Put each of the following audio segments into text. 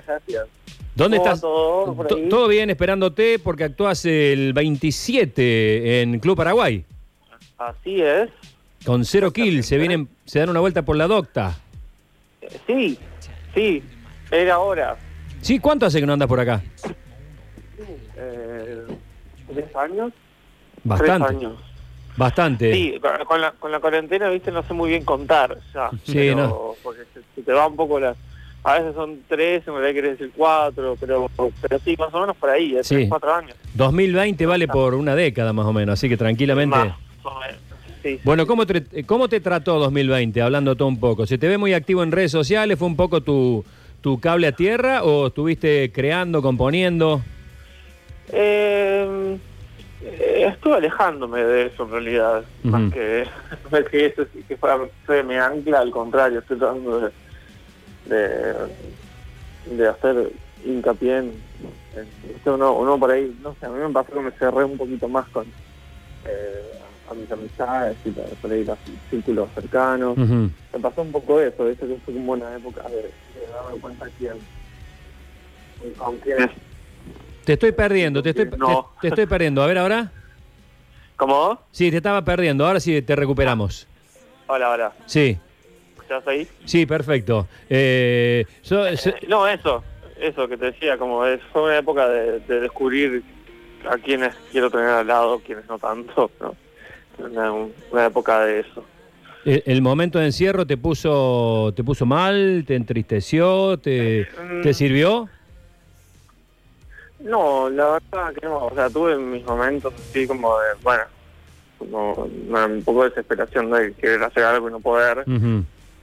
Gracias. ¿Dónde ¿Cómo va estás? todo por To- ahí? Todo bien, esperándote porque actúas el 27 en Club Paraguay. Así es. Con cero kills, se vienen, se dan una vuelta por la docta. Eh, Sí, sí, era hora. Sí, ¿cuánto hace que no andas por acá? Eh, ¿Tres años? Bastante. Tres años. Bastante. Sí, con, la, con la cuarentena, viste, no sé muy bien contar ya. Sí, pero- no. Porque se, se te va un poco la... A veces son tres, en realidad querés decir cuatro, pero, pero sí, más o menos por ahí, de Sí. tres, cuatro años. 2020 vale por una década más o menos, así que tranquilamente. Más o menos, sí. Bueno, ¿cómo te, ¿cómo te trató 2020? Hablando todo un poco. ¿Se te ve muy activo en redes sociales? ¿Fue un poco tu, tu cable a tierra o estuviste creando, componiendo? Eh, eh, estuve alejándome de eso en realidad, Ujú. más que, que eso, sí que fuera fue mi ancla, al contrario, estoy tratando de, de, de hacer hincapié en, en- uno, uno por ahí, no sé, a mí me pasó que me cerré un poquito más con eh, a mis amistades y por ahí los círculos cercanos. Me pasó un poco eso, ¿viste? que fue como una época de, de darme cuenta quién, con quiénes Te estoy perdiendo, te estoy, No. te, te estoy perdiendo. A ver ahora. ¿Cómo? Sí, te estaba perdiendo. Ahora sí te recuperamos. Hola, hola. Sí, ¿Estás ahí? sí, perfecto. Eh, so- so- Eh, no, eso, eso que te decía, como es, fue una época de, de descubrir a quienes quiero tener al lado, quienes no tanto, ¿no? Una, una época de eso. el, el momento de encierro te puso, te puso mal, te entristeció, te, Mm. te sirvió. No, la verdad que no, o sea, tuve mis momentos así como de, bueno, como un poco de desesperación de querer hacer algo y no poder.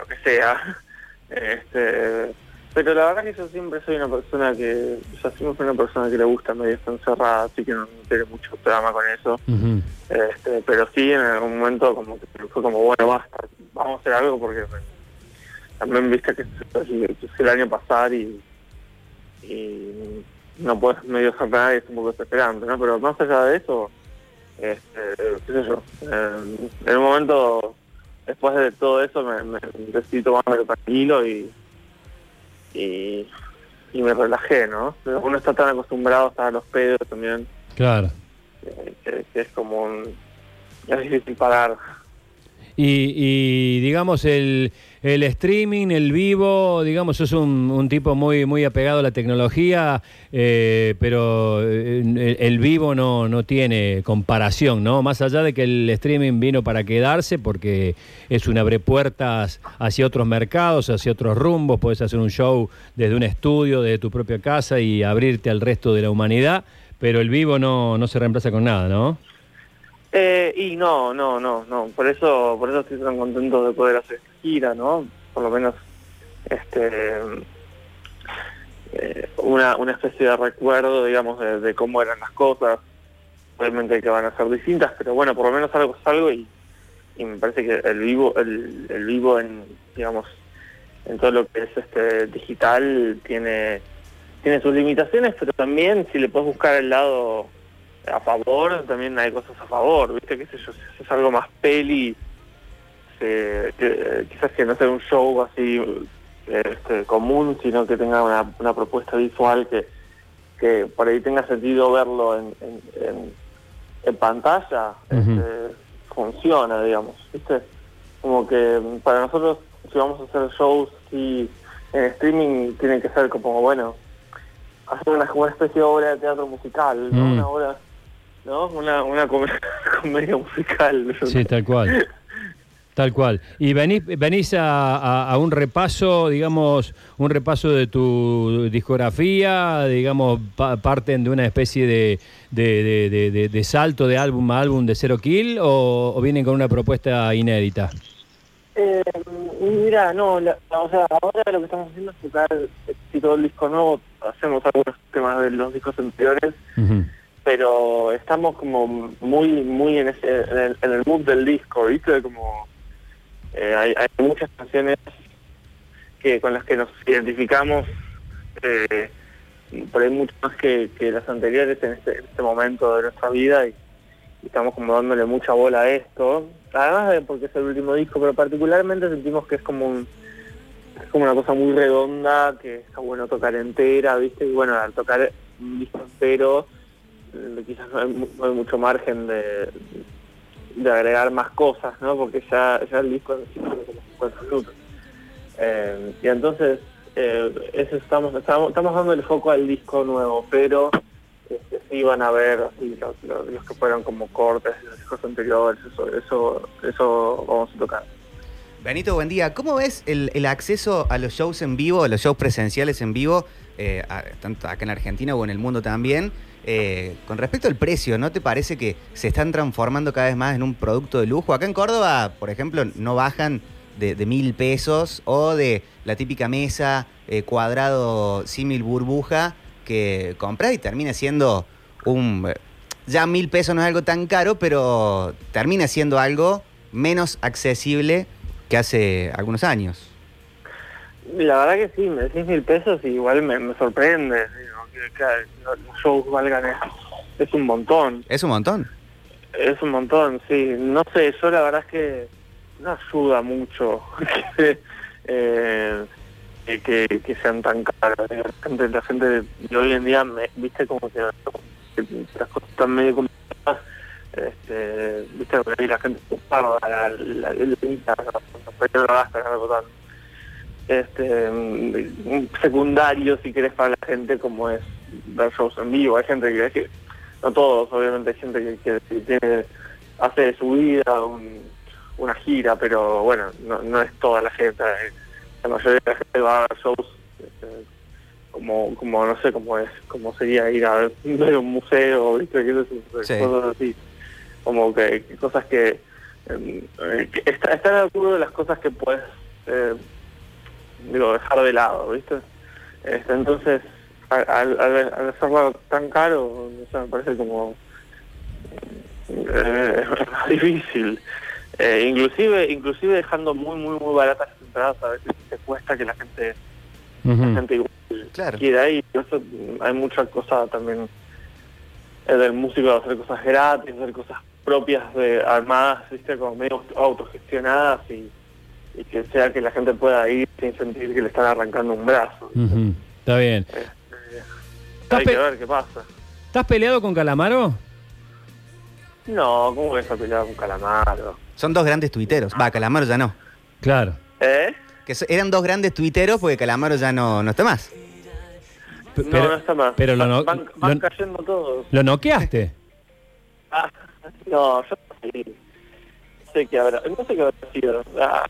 Lo que sea. Este, pero la verdad que yo siempre soy una persona que, yo siempre fui una persona que le gusta medio estar encerrada, así que no, no tiene mucho drama con eso. Este, pero sí, en algún momento como que fue como, bueno, basta, vamos a hacer algo porque también viste que se el año pasar y, y no puedes medio hacer nada y es un poco desesperante, ¿no? Pero más allá de eso, este, qué sé yo, eh, en un momento, después de todo eso, me, me decidí tomarme tranquilo y, y, y me relajé, ¿no? Uno está tan acostumbrado a estar a los pedos también Claro. que, que- que es como un... es difícil parar. Y, y, digamos el, el streaming, el vivo, digamos, sos un, un tipo muy muy apegado a la tecnología, eh, pero eh, el, el vivo no, no tiene comparación, ¿no? Más allá de que el streaming vino para quedarse, porque es un abre puertas hacia otros mercados, hacia otros rumbos, puedes hacer un show desde un estudio, desde tu propia casa y abrirte al resto de la humanidad, pero el vivo no, no se reemplaza con nada, ¿no? Eh, y no, no, no, no. Por eso, por eso estoy tan contento de poder hacer esta gira, ¿no? Por lo menos, este, eh, una, una especie de recuerdo, digamos, de, cómo eran las cosas. Obviamente que van a ser distintas, pero bueno, por lo menos algo es algo y, me parece que el vivo, el vivo en, digamos, en todo lo que es este digital tiene tiene sus limitaciones, pero también si le puedes buscar el lado a favor, también hay cosas a favor, ¿viste? ¿Qué sé yo? Si es algo más peli, se- que- quizás que no sea un show así este, común, sino que tenga una, una propuesta visual que, que por ahí tenga sentido verlo en, en, en- en pantalla, este, funciona, digamos, ¿viste? Como que para nosotros, si vamos a hacer shows y en streaming, tiene que ser como, bueno, hacer una, una especie de obra de teatro musical, ¿no? Mm. Una obra, ¿no? Una, una come- comedia musical. Sí, tal cual. Tal cual. Y venís, venís a, a- a un repaso, digamos, un repaso de tu discografía, digamos, pa- parten de una especie de, de, de- de- de- de salto de álbum a álbum de Zero Kill o, o vienen con una propuesta inédita? Eh, mira, no, la- o sea, ahora lo que estamos haciendo es tocar si todo el disco nuevo, hacemos algunos temas de los discos anteriores, Ujú. Pero estamos como muy, muy en, ese, en, el, en el mood del disco, ¿viste? Como eh, hay, hay muchas canciones que con las que nos identificamos, eh, por ahí mucho más que, las anteriores en este, en este momento de nuestra vida y, estamos como dándole mucha bola a esto, además de porque es el último disco, pero particularmente sentimos que es como un es como una cosa muy redonda que está bueno tocar entera, ¿viste? Y bueno, tocar un disco entero, quizás no hay, no hay mucho margen de, agregar más cosas, ¿no? Porque ya, el disco tiene como 50 minutos. Eh, y entonces, eh, eso estamos, estamos, estamos dando el foco al disco nuevo, pero este, sí van a ver los, que fueron como cortes de los discos anteriores, eso, eso, eso vamos a tocar. Benito, buen día. ¿Cómo ves el, acceso a los shows en vivo, a los shows presenciales en vivo, eh, tanto acá en Argentina o en el mundo también? Eh, con respecto al precio, ¿no te parece que se están transformando cada vez más en un producto de lujo? Acá en Córdoba, por ejemplo, no bajan de, mil pesos o de la típica mesa eh, cuadrado símil burbuja que compras y termina siendo un... eh, Ya mil pesos no es algo tan caro, pero termina siendo algo menos accesible que hace algunos años. La verdad que sí, me decís mil pesos y igual me sorprende, los shows valgan es, es un montón. Es un montón. Es un montón, sí. No sé, yo la verdad es que no ayuda mucho que, eh, que, sean tan caros. La gente, la gente de hoy en día, me, viste, como que, que las cosas están medio complicadas. Este, viste, la gente la, la, la, la, la en algo tan este, secundario, si querés, para la gente, como es ver shows en vivo. Hay gente que, que no todos, obviamente hay gente que, tiene, hace de su vida un- una gira, pero bueno, no, no es toda la gente. La mayoría de la gente va a ver shows este, como, como no sé, como es, como sería ir a ver un museo, ¿viste? Sí. cosas así. Como que, que cosas que, em, eh, que está, estar de acuerdo de las cosas que puedes eh, digo, dejar de lado, ¿viste? Este, entonces, al, al, hacerlo tan caro, sé, me parece como eh, es difícil. Eh, inclusive, inclusive dejando muy, muy, muy baratas las entradas, a veces te cuesta que la gente, la gente igual Claro. quiera ir. Eso, hay mucha cosa también eh, del músico de hacer cosas gratis, hacer cosas propias de armadas, viste, como medio autogestionadas y, y que sea que la gente pueda ir sin sentir que le están arrancando un brazo. Está bien. Este, ¿Estás hay que ver qué pasa. ¿Estás peleado con Calamaro? No, ¿cómo a pelear con Calamaro? Son dos grandes tuiteros. Va, Calamaro ya no. Claro. ¿Eh? Que so- eran dos grandes tuiteros porque Calamaro ya no, no está más. P- no, pero- no está más. pero lo no- van, van lo- cayendo todos. ¿Lo noqueaste? Ah, no, yo no. No sé qué habrá, no sé qué habrá sido. Ah,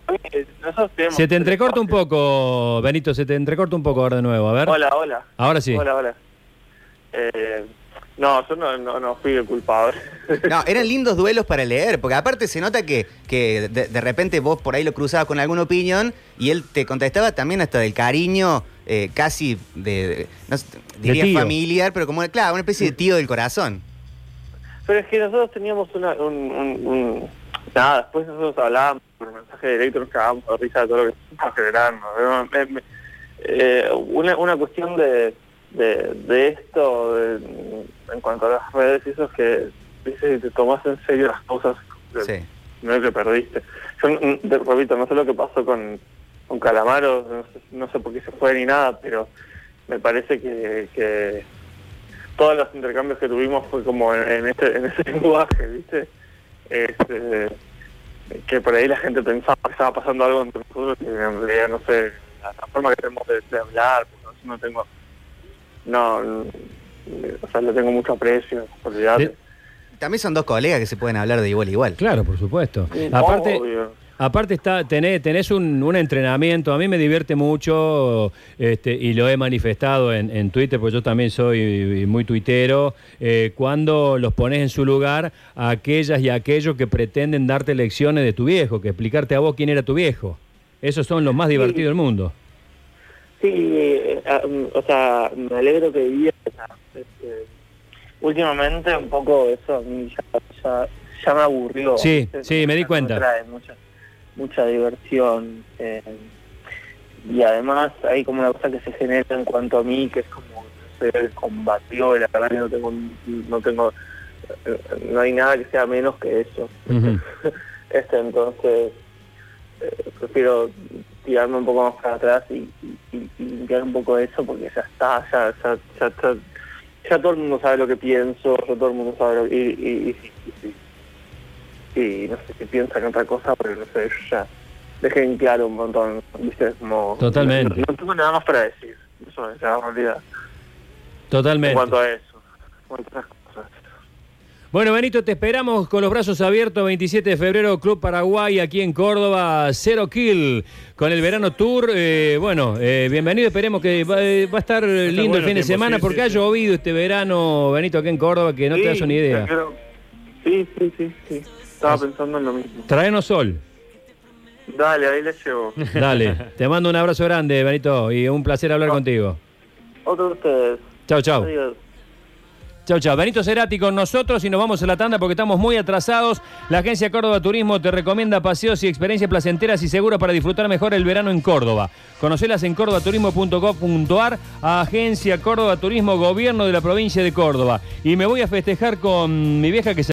nosotros tenemos- Se te entrecorta un poco, Benito, se te entrecorta un poco ahora de nuevo. A ver. Hola, hola. Ahora sí. Hola, hola. Eh, no, yo no, no, no fui el culpable. No, eran lindos duelos para leer, porque aparte se nota que, que de, de repente vos por ahí lo cruzabas con alguna opinión y él te contestaba también hasta del cariño eh, casi de, de- no sé, diría familiar, pero como, claro, una especie de tío del corazón. Pero es que nosotros teníamos una, un, un- un- Nada, después nosotros hablábamos por mensaje directo, nos cagábamos de risa de todo lo que estamos generando. Me- me- eh, una, una cuestión de, de, de esto, de- en cuanto a las redes eso, es que dice, te tomas en serio las cosas, de- Sí. no es que perdiste. Yo, te repito, no sé lo que pasó con, con Calamaro, no sé, no sé por qué se fue ni nada, pero me parece que, que todos los intercambios que tuvimos fue como en, en este, en ese lenguaje, ¿viste? Este, que por ahí la gente pensaba que estaba pasando algo entre nosotros y en realidad no sé, la, la forma que tenemos de, de hablar, porque no tengo, no, no, o sea, le tengo mucho aprecio. De- También son dos colegas que se pueden hablar de igual a igual. Claro, por supuesto. Sí, Aparte, obvio. Aparte está, tenés, tenés un, un entrenamiento, a mí me divierte mucho este, y lo he manifestado en, en Twitter, porque yo también soy muy tuitero, eh, cuando los pones en su lugar a aquellas y a aquellos que pretenden darte lecciones de tu viejo, que explicarte a vos quién era tu viejo. Esos son los más divertidos del mundo. Sí, eh, ah, mm, o sea, me alegro que vivía. Este, últimamente un poco eso a mí ya, ya, ya me aburrió. Sí, ¿viste? sí, me di cuenta. trae mucha diversión. eh, y además hay como una cosa que se genera en cuanto a mí, que es como ser combatió, la verdad que no tengo, no tengo, eh, no hay nada que sea menos que eso. Este entonces eh, prefiero tirarme un poco más para atrás y, y- y limpiar un poco eso porque ya está, ya, ya, ya, ya todo el mundo sabe lo que pienso, ya todo el mundo sabe lo que... Y, y, y- no sé si piensan otra cosa, pero no sé, yo ya dejé en claro un montón, ¿viste? Como, Totalmente. No, no tengo nada más para decir, eso es la realidad. En Totalmente. cuanto a eso, en cuanto a cosas. Bueno, Benito, te esperamos con los brazos abiertos 27 de febrero, Club Paraguay, aquí en Córdoba, Cero Kill, con el Verano Tour. Eh, bueno, eh, bienvenido, esperemos que va, eh, va a estar lindo bueno el fin de semana, sí, porque sí, ha sí. llovido este verano, Benito, aquí en Córdoba, que no te das una idea. creo- Sí, sí, sí, sí. Estaba pensando en lo mismo. Traenos sol. Dale, ahí le llevo. Dale, te mando un abrazo grande, Benito, y un placer hablar contigo. Otro de ustedes. Chau. Adiós. Chau, chau. Benito Cerati con nosotros y nos vamos a la tanda porque estamos muy atrasados. La Agencia Córdoba Turismo te recomienda paseos y experiencias placenteras y seguras para disfrutar mejor el verano en Córdoba. Conocelas en cordobaturismo.gov.ar, Agencia Córdoba Turismo, Gobierno de la provincia de Córdoba. Y me voy a festejar con mi vieja que se